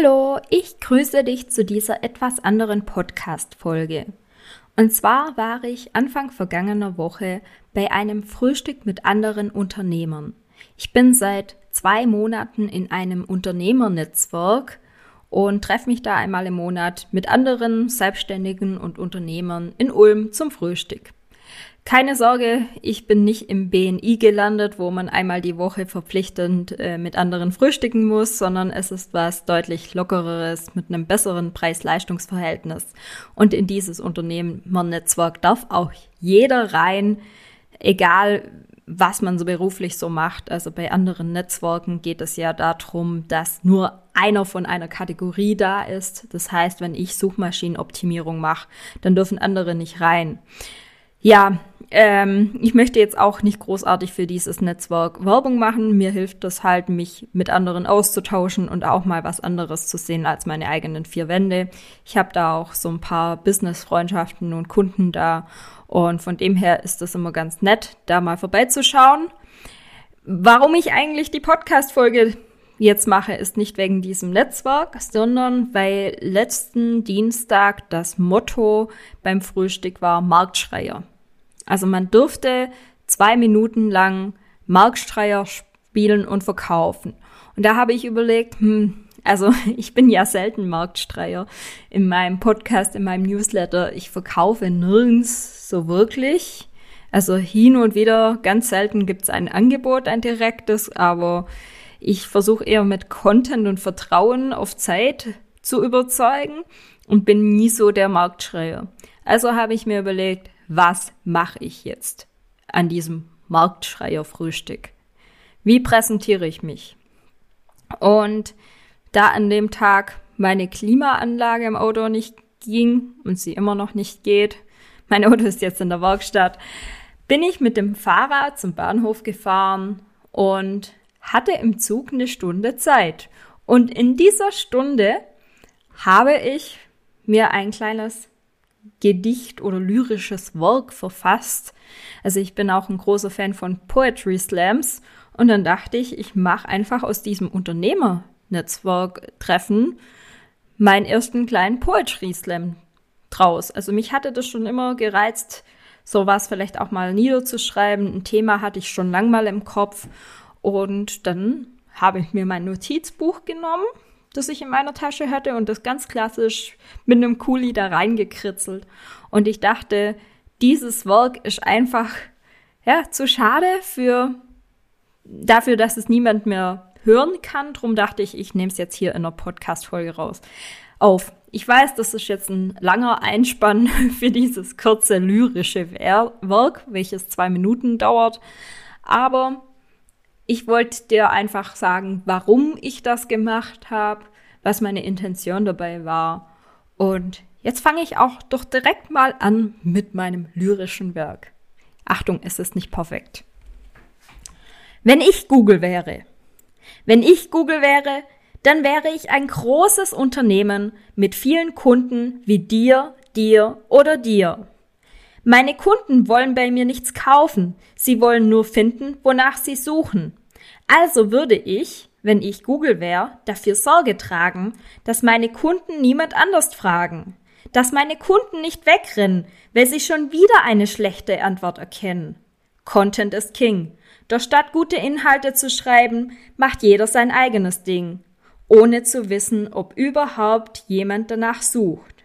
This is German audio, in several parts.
Hallo, ich grüße dich zu dieser etwas anderen Podcast-Folge. Und zwar war ich Anfang vergangener Woche bei einem Frühstück mit anderen Unternehmern. Ich bin seit zwei Monaten in einem Unternehmernetzwerk und treffe mich da einmal im Monat mit anderen Selbstständigen und Unternehmern in Ulm zum Frühstück. Keine Sorge, ich bin nicht im BNI gelandet, wo man einmal die Woche verpflichtend äh, mit anderen frühstücken muss, sondern es ist was deutlich lockereres mit einem besseren Preis-Leistungs-Verhältnis. Und in dieses Unternehmernetzwerk darf auch jeder rein, egal was man so beruflich so macht. Also bei anderen Netzwerken geht es ja darum, dass nur einer von einer Kategorie da ist. Das heißt, wenn ich Suchmaschinenoptimierung mache, dann dürfen andere nicht rein. Ja, ähm, ich möchte jetzt auch nicht großartig für dieses Netzwerk Werbung machen. Mir hilft das halt, mich mit anderen auszutauschen und auch mal was anderes zu sehen als meine eigenen vier Wände. Ich habe da auch so ein paar Business-Freundschaften und Kunden da. Und von dem her ist das immer ganz nett, da mal vorbeizuschauen. Warum ich eigentlich die Podcast-Folge jetzt mache, ist nicht wegen diesem Netzwerk, sondern weil letzten Dienstag das Motto beim Frühstück war Marktschreier. Also man durfte zwei Minuten lang Marktschreier spielen und verkaufen. Und da habe ich überlegt, hm, also ich bin ja selten Marktstreier in meinem Podcast, in meinem Newsletter. Ich verkaufe nirgends so wirklich. Also hin und wieder, ganz selten gibt es ein Angebot, ein direktes, aber ich versuche eher mit Content und Vertrauen auf Zeit zu überzeugen und bin nie so der Marktschreier. Also habe ich mir überlegt, was mache ich jetzt an diesem Marktschreier-Frühstück? Wie präsentiere ich mich? Und da an dem Tag meine Klimaanlage im Auto nicht ging und sie immer noch nicht geht, mein Auto ist jetzt in der Werkstatt, bin ich mit dem Fahrrad zum Bahnhof gefahren und hatte im Zug eine Stunde Zeit. Und in dieser Stunde habe ich mir ein kleines Gedicht oder lyrisches Werk verfasst. Also ich bin auch ein großer Fan von Poetry Slams und dann dachte ich, ich mache einfach aus diesem Unternehmernetzwerk-Treffen meinen ersten kleinen Poetry Slam draus. Also mich hatte das schon immer gereizt, sowas vielleicht auch mal niederzuschreiben. Ein Thema hatte ich schon lang mal im Kopf und dann habe ich mir mein Notizbuch genommen das ich in meiner Tasche hatte und das ganz klassisch mit einem Kuli da reingekritzelt. Und ich dachte, dieses Werk ist einfach ja zu schade für dafür, dass es niemand mehr hören kann. Drum dachte ich, ich nehme es jetzt hier in einer Podcast-Folge raus auf. Ich weiß, das ist jetzt ein langer Einspann für dieses kurze lyrische Werk, welches zwei Minuten dauert. Aber ich wollte dir einfach sagen, warum ich das gemacht habe, was meine Intention dabei war. Und jetzt fange ich auch doch direkt mal an mit meinem lyrischen Werk. Achtung, es ist nicht perfekt. Wenn ich Google wäre, wenn ich Google wäre, dann wäre ich ein großes Unternehmen mit vielen Kunden wie dir, dir oder dir. Meine Kunden wollen bei mir nichts kaufen, sie wollen nur finden, wonach sie suchen. Also würde ich, wenn ich Google wäre, dafür Sorge tragen, dass meine Kunden niemand anders fragen, dass meine Kunden nicht wegrennen, weil sie schon wieder eine schlechte Antwort erkennen. Content ist King. Doch statt gute Inhalte zu schreiben, macht jeder sein eigenes Ding, ohne zu wissen, ob überhaupt jemand danach sucht.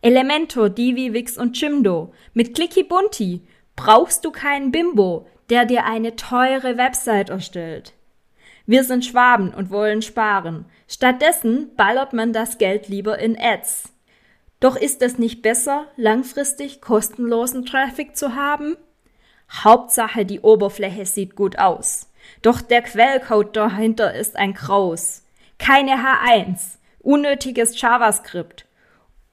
Elementor, Divi, Wix und Jimdo. Mit Clicky Bunti brauchst du keinen Bimbo, der dir eine teure Website erstellt. Wir sind Schwaben und wollen sparen. Stattdessen ballert man das Geld lieber in Ads. Doch ist es nicht besser, langfristig kostenlosen Traffic zu haben? Hauptsache, die Oberfläche sieht gut aus. Doch der Quellcode dahinter ist ein Kraus. Keine H1, unnötiges JavaScript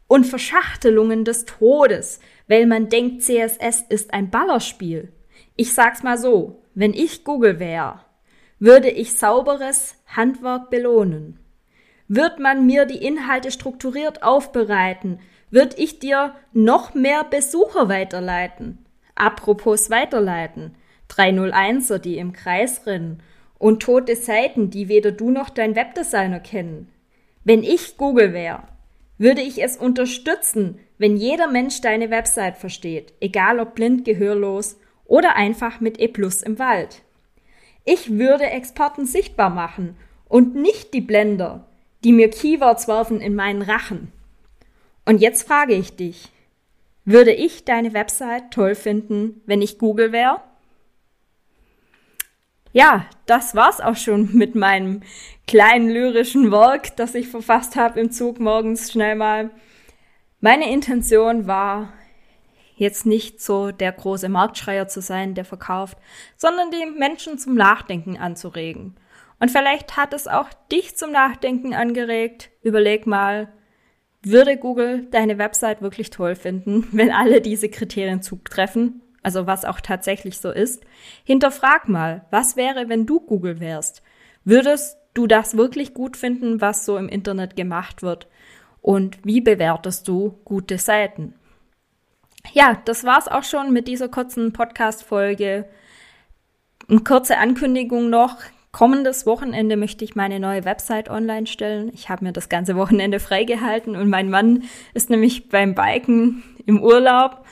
und Verschachtelungen des Todes, weil man denkt, CSS ist ein Ballerspiel. Ich sag's mal so, wenn ich Google wäre, würde ich sauberes Handwerk belohnen. Wird man mir die Inhalte strukturiert aufbereiten, wird ich dir noch mehr Besucher weiterleiten. Apropos weiterleiten. 301er, die im Kreis rennen und tote Seiten, die weder du noch dein Webdesigner kennen. Wenn ich Google wäre, würde ich es unterstützen, wenn jeder Mensch deine Website versteht, egal ob blind, gehörlos oder einfach mit E plus im Wald. Ich würde Experten sichtbar machen und nicht die Blender, die mir Keywords werfen in meinen Rachen. Und jetzt frage ich dich, würde ich deine Website toll finden, wenn ich Google wäre? Ja, das war's auch schon mit meinem kleinen lyrischen Werk, das ich verfasst habe im Zug morgens schnell mal. Meine Intention war jetzt nicht so der große Marktschreier zu sein, der verkauft, sondern die Menschen zum Nachdenken anzuregen. Und vielleicht hat es auch dich zum Nachdenken angeregt. Überleg mal, würde Google deine Website wirklich toll finden, wenn alle diese Kriterien zutreffen? Also was auch tatsächlich so ist. Hinterfrag mal, was wäre, wenn du Google wärst? Würdest du das wirklich gut finden, was so im Internet gemacht wird? Und wie bewertest du gute Seiten? Ja, das war's auch schon mit dieser kurzen Podcast-Folge. Eine kurze Ankündigung noch. Kommendes Wochenende möchte ich meine neue Website online stellen. Ich habe mir das ganze Wochenende freigehalten und mein Mann ist nämlich beim Biken im Urlaub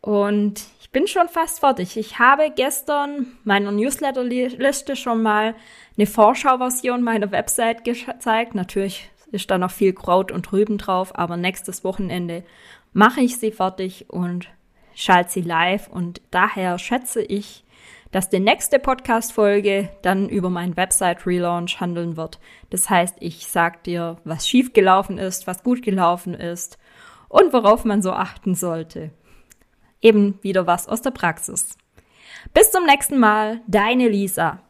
und ich bin schon fast fertig. Ich habe gestern meiner Newsletterliste schon mal eine Vorschauversion meiner Website gezeigt. Natürlich ist da noch viel Kraut und Rüben drauf, aber nächstes Wochenende mache ich sie fertig und schalte sie live und daher schätze ich, dass die nächste Podcast-Folge dann über meinen Website-Relaunch handeln wird. Das heißt, ich sag dir, was schief gelaufen ist, was gut gelaufen ist und worauf man so achten sollte. Eben wieder was aus der Praxis. Bis zum nächsten Mal, deine Lisa.